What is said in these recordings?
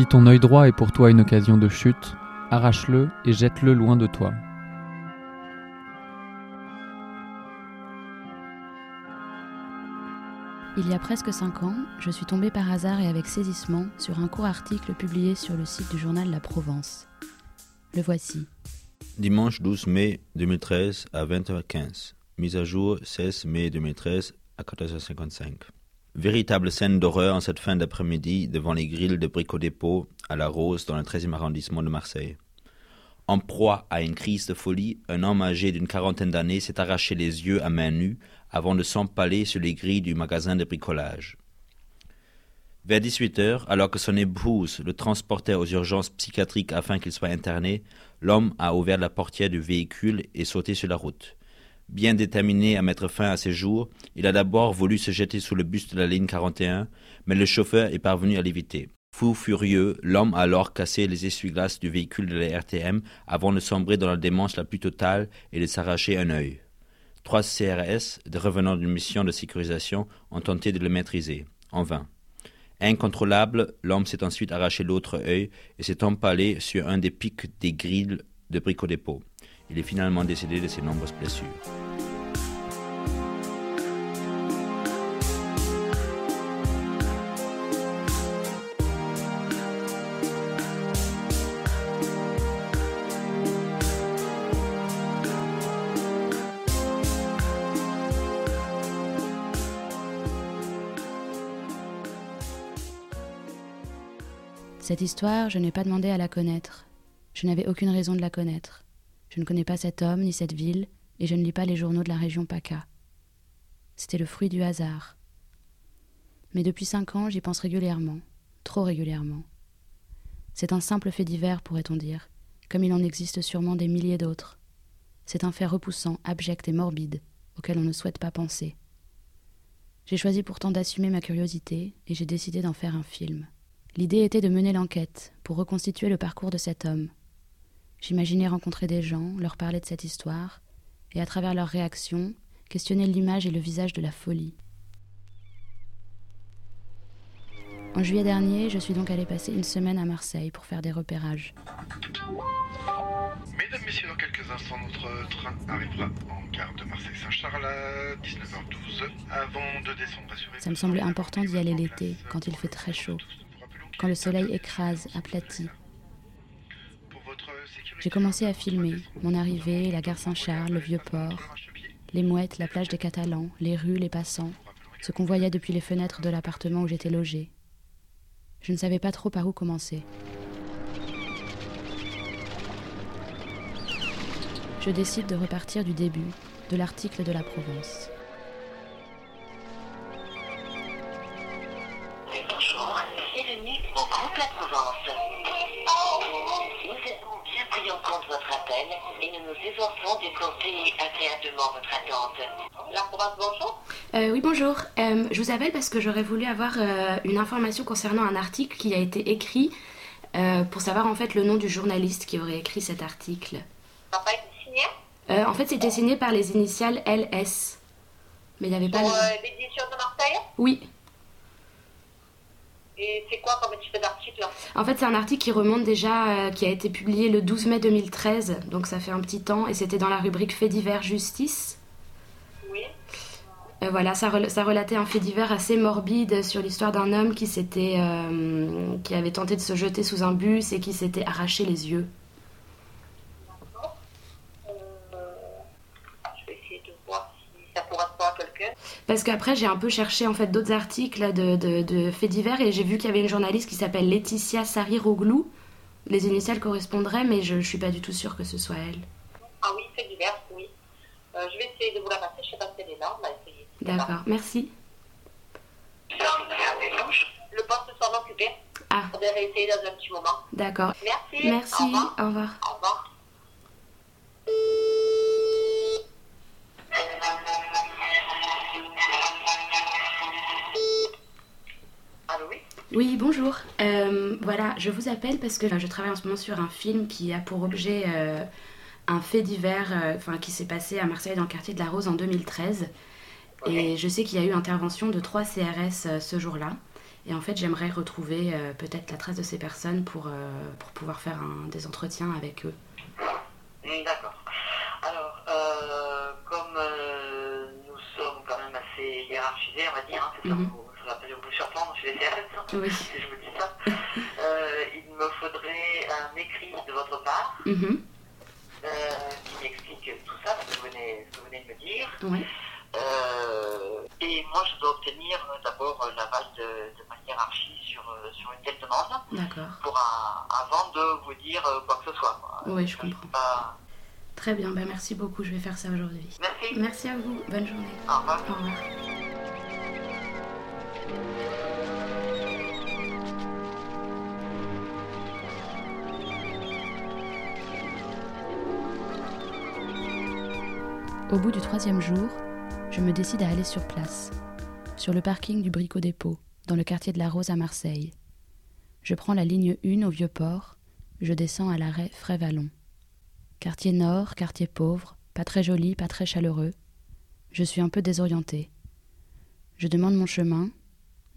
Si ton œil droit est pour toi une occasion de chute, arrache-le et jette-le loin de toi. Il y a presque cinq ans, je suis tombée par hasard et avec saisissement sur un court article publié sur le site du journal La Provence. Le voici. Dimanche 12 mai 2013 à 20h15. Mise à jour 16 mai 2013 à 14h55. Véritable scène d'horreur en cette fin d'après-midi devant les grilles de Brico Dépôt à La Rose dans le 13e arrondissement de Marseille. En proie à une crise de folie, un homme âgé d'une quarantaine d'années s'est arraché les yeux à main nue avant de s'empaler sur les grilles du magasin de bricolage. Vers 18 heures, alors que son épouse le transportait aux urgences psychiatriques afin qu'il soit interné, l'homme a ouvert la portière du véhicule et sauté sur la route. Bien déterminé à mettre fin à ses jours, il a d'abord voulu se jeter sous le bus de la ligne 41, mais le chauffeur est parvenu à l'éviter. Fou furieux, l'homme a alors cassé les essuie-glaces du véhicule de la RTM avant de sombrer dans la démence la plus totale et de s'arracher un œil. Trois CRS, de revenants d'une mission de sécurisation, ont tenté de le maîtriser, en vain. Incontrôlable, l'homme s'est ensuite arraché l'autre œil et s'est empalé sur un des pics des grilles de brico-dépôt. Il est finalement décédé de ses nombreuses blessures. Cette histoire, je n'ai pas demandé à la connaître. Je n'avais aucune raison de la connaître. Je ne connais pas cet homme ni cette ville, et je ne lis pas les journaux de la région PACA. C'était le fruit du hasard. Mais depuis cinq ans, j'y pense régulièrement, trop régulièrement. C'est un simple fait divers, pourrait-on dire, comme il en existe sûrement des milliers d'autres. C'est un fait repoussant, abject et morbide, auquel on ne souhaite pas penser. J'ai choisi pourtant d'assumer ma curiosité, et j'ai décidé d'en faire un film. L'idée était de mener l'enquête pour reconstituer le parcours de cet homme. J'imaginais rencontrer des gens, leur parler de cette histoire, et à travers leurs réactions, questionner l'image et le visage de la folie. En juillet dernier, je suis donc allée passer une semaine à Marseille pour faire des repérages. Mesdames, Messieurs, dans quelques instants, notre train arrivera en gare de Marseille-Saint-Charles à 19h12. Avant de descendre, Ça me semblait important d'y aller l'été, quand il fait très chaud, quand le soleil écrase, aplatit. J'ai commencé à filmer mon arrivée, la gare Saint-Charles, le vieux port, les mouettes, la plage des Catalans, les rues, les passants, ce qu'on voyait depuis les fenêtres de l'appartement où j'étais logée. Je ne savais pas trop par où commencer. Je décide de repartir du début, de l'article de la Provence. Efforçons d'écourter agréablement votre attente. La Provence, bonjour. Euh, oui, bonjour. Euh, je vous appelle parce que j'aurais voulu avoir euh, une information concernant un article qui a été écrit pour savoir en fait le nom du journaliste qui aurait écrit cet article. Ça n'a pas été signé en fait, c'était signé par les initiales LS. Mais il n'y avait pas. Pour l'édition de Marseille? Oui. Et c'est quoi comme type d'article En fait, c'est un article qui remonte déjà, euh, qui a été publié le 12 mai 2013, donc ça fait un petit temps, et c'était dans la rubrique Fait divers justice. Oui. Euh, voilà, ça, rel- ça relatait un fait divers assez morbide sur l'histoire d'un homme qui s'était, euh, qui avait tenté de se jeter sous un bus et qui s'était arraché les yeux. Euh, je vais essayer de voir si ça correspond à quelqu'un. Parce qu'après, j'ai un peu cherché en fait d'autres articles de, de, de faits divers et j'ai vu qu'il y avait une journaliste qui s'appelle Laetitia Sariroglou. Les initiales correspondraient, mais je, je suis pas du tout sûre que ce soit elle. Ah oui, c'est divers, oui. Euh, je vais essayer de vous la passer, je sais pas si elle est là, on va essayer. D'accord, merci. Le poste s'en occupé. Ah. On devrait essayer dans un petit moment. D'accord. Merci. Merci, Au revoir. au revoir. Au revoir. Oui bonjour. Euh, voilà, je vous appelle parce que je travaille en ce moment sur un film qui a pour objet euh, un fait divers euh, enfin, qui s'est passé à Marseille dans le quartier de la Rose en 2013. Et je sais qu'il y a eu intervention de trois CRS ce jour-là. Et en fait, j'aimerais retrouver peut-être la trace de ces personnes pour, pour pouvoir faire un- des entretiens avec eux. Hmm, D'accord. Alors, comme nous sommes quand même assez hiérarchisés, on va dire, hein, c'est ça va peut-être vous surprendre chez les CRS, hein, Oui. si je vous dis ça. Euh, il me faudrait un écrit de votre part Mhm. euh, qui m'explique tout ça, ce que vous venez, ce que vous venez de me dire. Euh, et moi, je dois obtenir d'abord l'aval de, de ma hiérarchie sur, sur une telle demande D'accord. pour un- avant de vous dire quoi que ce soit. Oui, je comprends. Pas- Très bien, bah, merci beaucoup, je vais faire ça aujourd'hui. Merci. Merci à vous, bonne journée. Au revoir. Au revoir. Au bout du troisième jour, je me décide à aller sur place, sur le parking du Brico Dépôt, dans le quartier de la Rose à Marseille. Je prends la ligne 1 au Vieux-Port, je descends à l'arrêt Frévalon. Quartier nord, quartier pauvre, pas très joli, pas très chaleureux. Je suis un peu désorientée. Je demande mon chemin,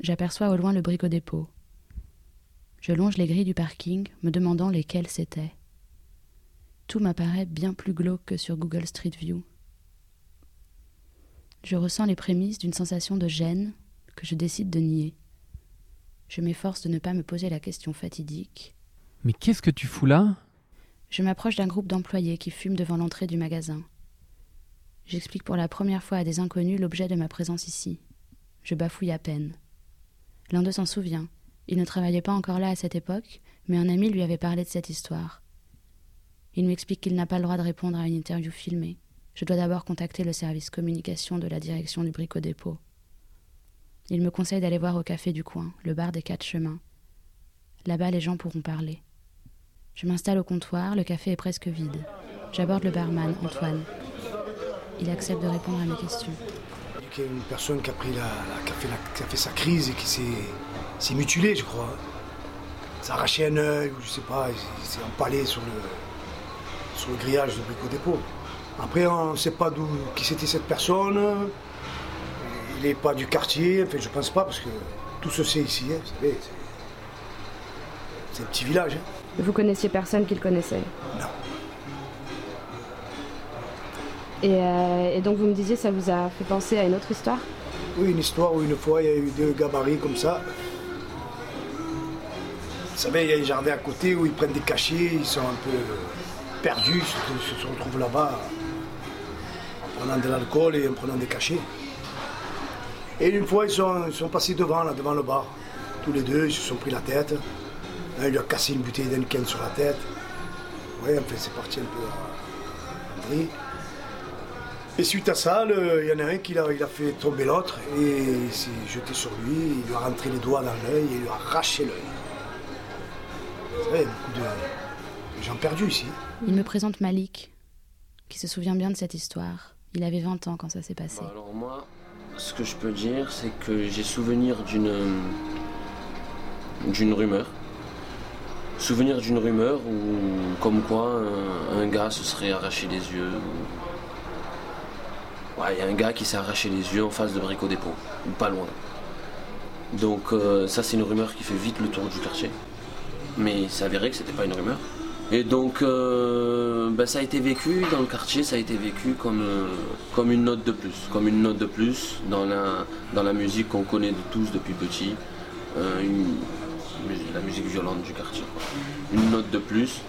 j'aperçois au loin le Brico Dépôt. Je longe les grilles du parking, me demandant lesquelles c'était. Tout m'apparaît bien plus glauque que sur Google Street View. Je ressens les prémices d'une sensation de gêne que je décide de nier. Je m'efforce de ne pas me poser la question fatidique. Mais qu'est-ce que tu fous là? Je m'approche d'un groupe d'employés qui fument devant l'entrée du magasin. J'explique pour la première fois à des inconnus l'objet de ma présence ici. Je bafouille à peine. L'un d'eux s'en souvient. Il ne travaillait pas encore là à cette époque, mais un ami lui avait parlé de cette histoire. Il m'explique qu'il n'a pas le droit de répondre à une interview filmée. Je dois d'abord contacter le service communication de la direction du Brico Dépôt. Il me conseille d'aller voir au café du coin, le bar des quatre chemins. Là-bas, les gens pourront parler. Je m'installe au comptoir, le café est presque vide. J'aborde le barman, Antoine. Il accepte de répondre à mes questions. Une personne qui a, pris la, la- qui a fait la- qui a fait sa crise et qui s'est s'est mutilée, je crois. A arraché un œil, ou je sais pas, il s'est- s'est empalé sur le, sur le grillage de Brico Dépôt. Après, on ne sait pas d'où qui c'était cette personne. Il n'est pas du quartier, enfin, je pense pas, parce que tout se sait ici, hein, vous savez. c'est- un petit village. hein. Vous connaissiez personne qui le connaissait? Non. Et, euh, et donc vous me disiez, ça vous a fait penser à une autre histoire? Oui, une histoire où une fois il y a eu deux gabarits comme ça. Vous savez, il y a un jardin à côté où ils prennent des cachets, ils sont un peu perdus, ils se, retrouvent là-bas en prenant de l'alcool et en prenant des cachets. Et une fois, ils sont, passés devant, là, devant le bar. Tous les deux, ils se sont pris la tête. Un, il lui a cassé une bouteille d'Henken sur la tête. Ouais, enfin, c'est parti un peu. Et suite à ça, il y en a un qui l'a- il a fait tomber l'autre et il s'est jeté sur lui, il lui a rentré les doigts dans l'œil et il lui a arraché l'œil. Vous savez, il y a beaucoup de, de gens perdus ici. Il me présente Malik, qui se souvient bien de cette histoire. Il avait 20 ans quand ça s'est passé. Bah, alors moi, ce que je peux dire, c'est que j'ai souvenir d'une d'une rumeur. Souvenir d'une rumeur où, comme quoi, un, un gars se serait arraché les yeux. ou- Il y a un gars qui s'est arraché les yeux en face de Brico Dépôt, ou pas loin. Donc euh, ça, c'est une rumeur qui fait vite le tour du quartier. Mais c'est avéré que c'était pas une rumeur. Et donc, euh, bah, ça a été vécu dans le quartier, ça a été vécu comme, euh, une note de plus, comme une note de plus dans la, musique qu'on connaît de tous depuis petit, la musique violente du quartier. Une note de plus.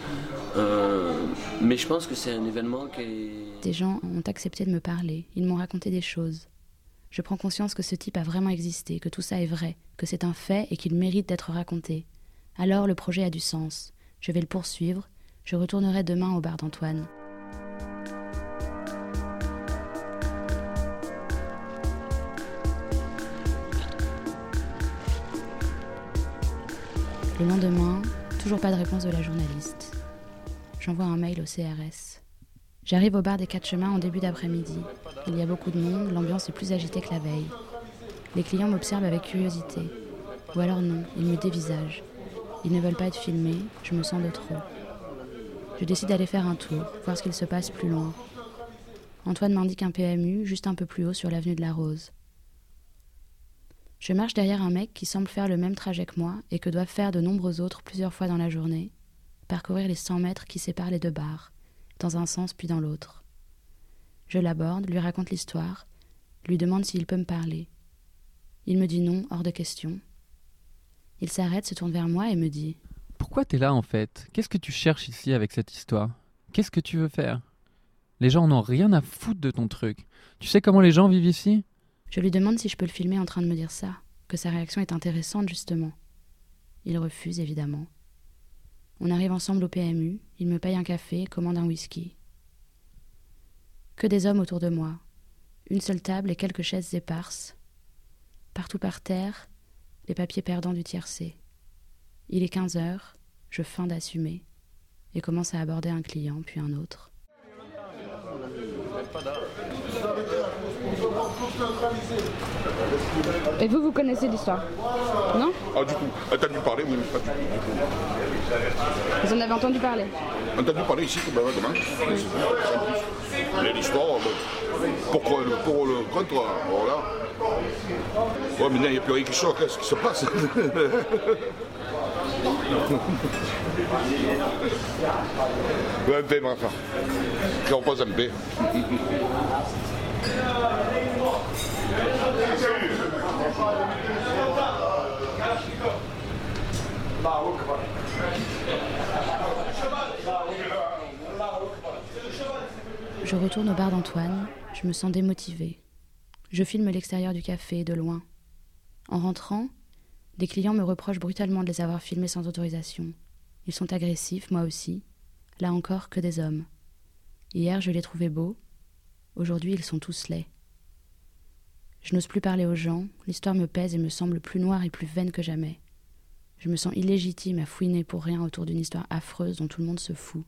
Euh, mais je pense que c'est un événement qui. Des gens ont accepté de me parler, ils m'ont raconté des choses. Je prends conscience que ce type a vraiment existé, que tout ça est vrai, que c'est un fait et qu'il mérite d'être raconté. Alors le projet a du sens. Je vais le poursuivre. Je retournerai demain au bar d'Antoine. Le lendemain, toujours pas de réponse de la journaliste. J'envoie un mail au CRS. J'arrive au bar des Quatre Chemins en début d'après-midi. Il y a beaucoup de monde, l'ambiance est plus agitée que la veille. Les clients m'observent avec curiosité. Ou alors non, ils me dévisagent. Ils ne veulent pas être filmés, je me sens de trop. Je décide d'aller faire un tour, voir ce qu'il se passe plus loin. Antoine m'indique un PMU juste un peu plus haut sur l'avenue de la Rose. Je marche derrière un mec qui semble faire le même trajet que moi et que doivent faire de nombreux autres plusieurs fois dans la journée, parcourir les 100 mètres qui séparent les deux bars, dans un sens puis dans l'autre. Je l'aborde, lui raconte l'histoire, lui demande s'il peut me parler. Il me dit non, hors de question. Il s'arrête, se tourne vers moi et me dit Pourquoi t'es là en fait? Qu'est-ce que tu cherches ici avec cette histoire? Qu'est-ce que tu veux faire? Les gens n'ont rien à foutre de ton truc. Tu sais comment les gens vivent ici? Je lui demande si je peux le filmer en train de me dire ça, que sa réaction est intéressante justement. Il refuse évidemment. On arrive ensemble au PMU, il me paye un café, commande un whisky. Que des hommes autour de moi. Une seule table et quelques chaises éparses. Partout par terre, les papiers perdants du tiercé. Il est 15 heures, je feins d'assumer et commence à aborder un client puis un autre. Et vous, vous connaissez l'histoire Non Ah, du coup, t'as dû parler, oui, pas du tout. Vous en avez entendu parler Entendu parler ici, demain. Mais l'histoire, pour, le- pour le contre, voilà. Ouais, maintenant, il n'y a plus rien qui choque, hein, ce qui se passe. ouais, paix, mon frère. Je repose en paix. Je retourne au bar d'Antoine, je me sens démotivée. Je filme l'extérieur du café de loin. En rentrant, des clients me reprochent brutalement de les avoir filmés sans autorisation. Ils sont agressifs, moi aussi. Là encore, que des hommes. Hier, je les trouvais beaux. Aujourd'hui, ils sont tous laids. Je n'ose plus parler aux gens, l'histoire me pèse et me semble plus noire et plus vaine que jamais. Je me sens illégitime à fouiner pour rien autour d'une histoire affreuse dont tout le monde se fout.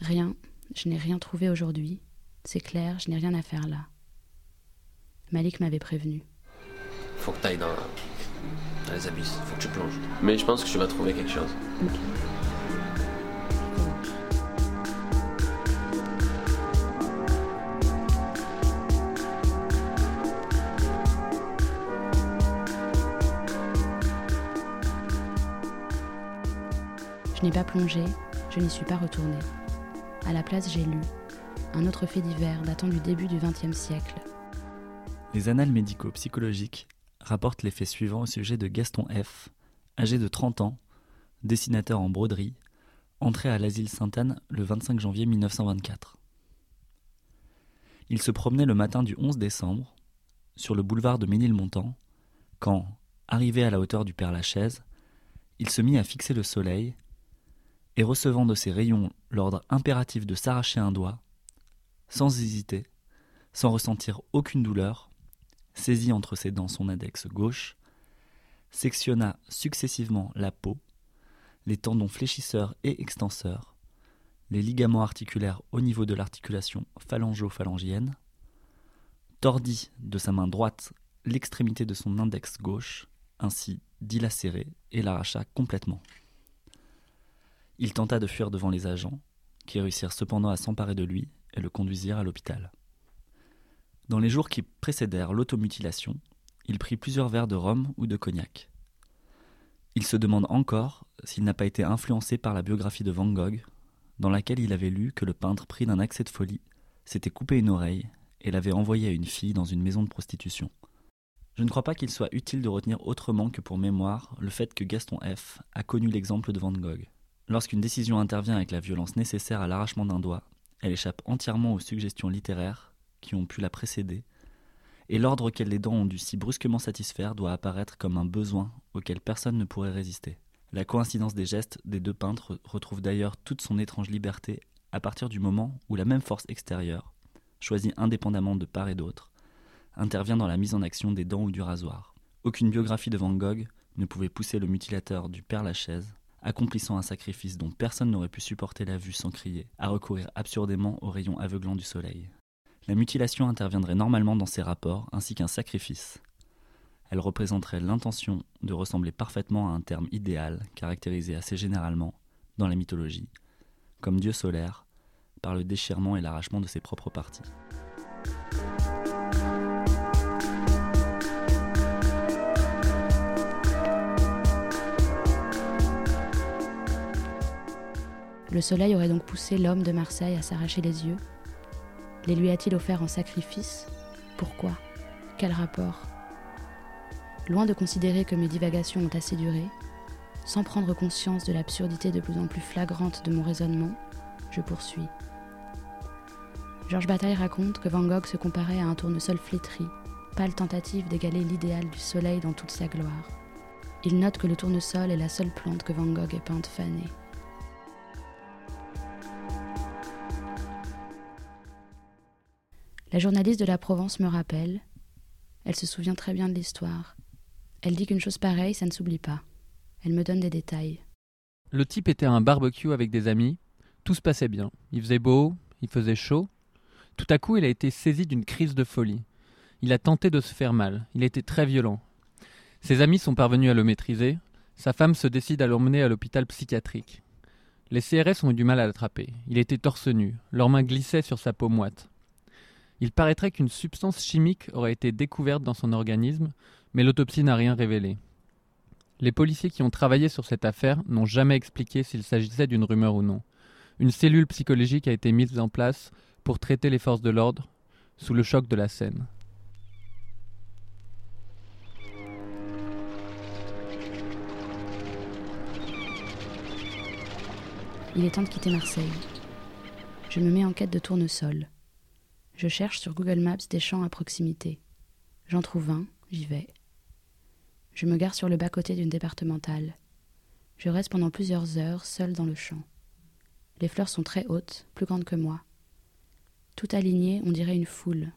Rien, je n'ai rien trouvé aujourd'hui. C'est clair, je n'ai rien à faire là. Malik m'avait prévenu. Faut que t'ailles dans, dans les abysses, faut que tu plonges. Mais je pense que tu vas trouver quelque chose. Je n'ai pas plongé, je n'y suis pas retournée. À la place, j'ai lu un autre fait divers datant du début du XXe siècle. Les annales médico-psychologiques rapportent les faits suivants au sujet de Gaston F., âgé de 30 ans, dessinateur en broderie, entré à l'asile Sainte-Anne le 25 janvier 1924. Il se promenait le matin du 11 décembre sur le boulevard de Ménilmontant quand, arrivé à la hauteur du Père-Lachaise, il se mit à fixer le soleil et recevant de ses rayons l'ordre impératif de s'arracher un doigt, sans hésiter, sans ressentir aucune douleur, saisit entre ses dents son index gauche, sectionna successivement la peau, les tendons fléchisseurs et extenseurs, les ligaments articulaires au niveau de l'articulation phalango-phalangienne, tordit de sa main droite l'extrémité de son index gauche, ainsi dilacéré, et l'arracha complètement. Il tenta de fuir devant les agents, qui réussirent cependant à s'emparer de lui et le conduisirent à l'hôpital. Dans les jours qui précédèrent l'automutilation, il prit plusieurs verres de rhum ou de cognac. Il se demande encore s'il n'a pas été influencé par la biographie de Van Gogh, dans laquelle il avait lu que le peintre pris d'un accès de folie s'était coupé une oreille et l'avait envoyé à une fille dans une maison de prostitution. Je ne crois pas qu'il soit utile de retenir autrement que pour mémoire le fait que Gaston F a connu l'exemple de Van Gogh. Lorsqu'une décision intervient avec la violence nécessaire à l'arrachement d'un doigt, elle échappe entièrement aux suggestions littéraires qui ont pu la précéder, et l'ordre auquel les dents ont dû si brusquement satisfaire doit apparaître comme un besoin auquel personne ne pourrait résister. La coïncidence des gestes des deux peintres retrouve d'ailleurs toute son étrange liberté à partir du moment où la même force extérieure, choisie indépendamment de part et d'autre, intervient dans la mise en action des dents ou du rasoir. Aucune biographie de Van Gogh ne pouvait pousser le mutilateur du Père Lachaise, accomplissant un sacrifice dont personne n'aurait pu supporter la vue sans crier, à recourir absurdément aux rayons aveuglants du soleil. La mutilation interviendrait normalement dans ces rapports ainsi qu'un sacrifice. Elle représenterait l'intention de ressembler parfaitement à un terme idéal caractérisé assez généralement, dans la mythologie, comme dieu solaire, par le déchirement et l'arrachement de ses propres parties. Le soleil aurait donc poussé l'homme de Marseille à s'arracher les yeux Les lui a-t-il offert en sacrifice? Pourquoi? Quel rapport? Loin de considérer que mes divagations ont assez duré, sans prendre conscience de l'absurdité de plus en plus flagrante de mon raisonnement, je poursuis. Georges Bataille raconte que Van Gogh se comparait à un tournesol flétri, pâle tentative d'égaler l'idéal du soleil dans toute sa gloire. Il note que le tournesol est la seule plante que Van Gogh ait peinte fanée. La journaliste de la Provence me rappelle. Elle se souvient très bien de l'histoire. Elle dit qu'une chose pareille, ça ne s'oublie pas. Elle me donne des détails. Le type était à un barbecue avec des amis. Tout se passait bien. Il faisait beau, il faisait chaud. Tout à coup, il a été saisi d'une crise de folie. Il a tenté de se faire mal. Il était très violent. Ses amis sont parvenus à le maîtriser. Sa femme se décide à l'emmener à l'hôpital psychiatrique. Les CRS ont eu du mal à l'attraper. Il était torse nu. Leurs mains glissaient sur sa peau moite. Il paraîtrait qu'une substance chimique aurait été découverte dans son organisme, mais l'autopsie n'a rien révélé. Les policiers qui ont travaillé sur cette affaire n'ont jamais expliqué s'il s'agissait d'une rumeur ou non. Une cellule psychologique a été mise en place pour traiter les forces de l'ordre sous le choc de la scène. Il est temps de quitter Marseille. Je me mets en quête de tournesol. Je cherche sur Google Maps des champs à proximité. J'en trouve un, j'y vais. Je me gare sur le bas-côté d'une départementale. Je reste pendant plusieurs heures seul dans le champ. Les fleurs sont très hautes, plus grandes que moi. Tout aligné, on dirait une foule,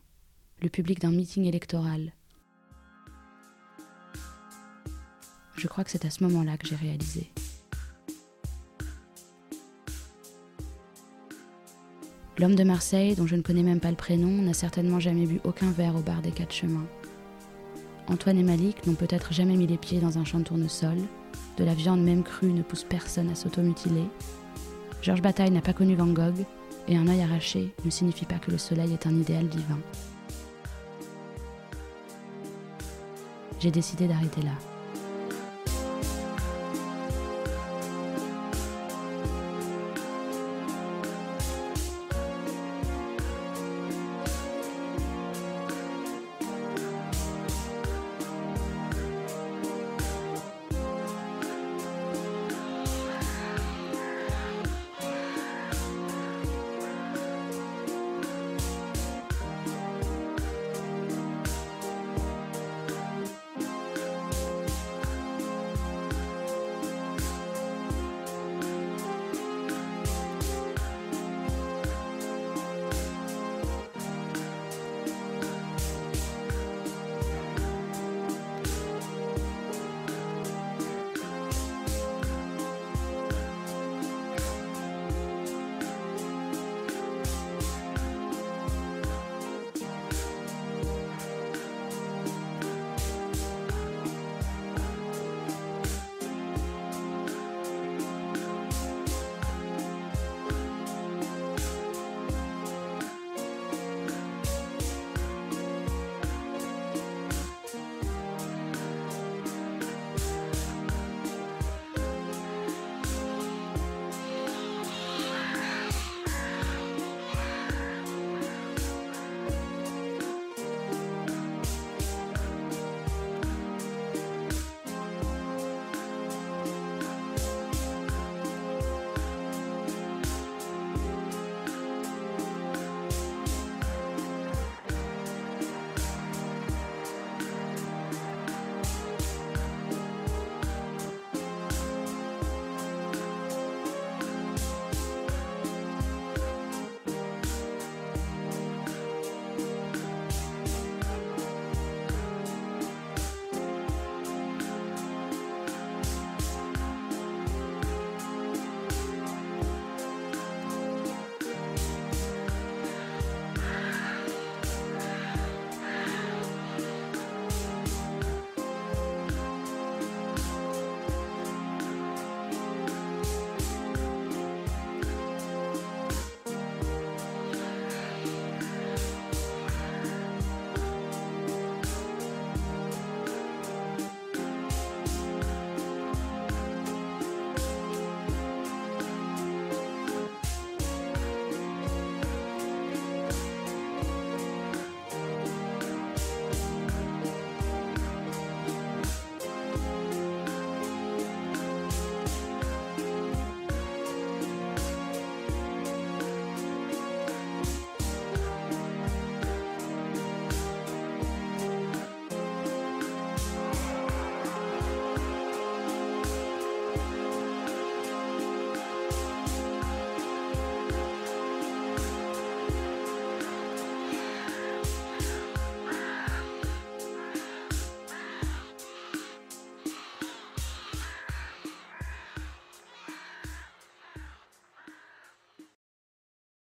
le public d'un meeting électoral. Je crois que c'est à ce moment-là que j'ai réalisé. L'homme de Marseille, dont je ne connais même pas le prénom, n'a certainement jamais bu aucun verre au bar des Quatre Chemins. Antoine et Malik n'ont peut-être jamais mis les pieds dans un champ de tournesol. De la viande même crue ne pousse personne à s'automutiler. Georges Bataille n'a pas connu Van Gogh, et un œil arraché ne signifie pas que le soleil est un idéal divin. J'ai décidé d'arrêter là.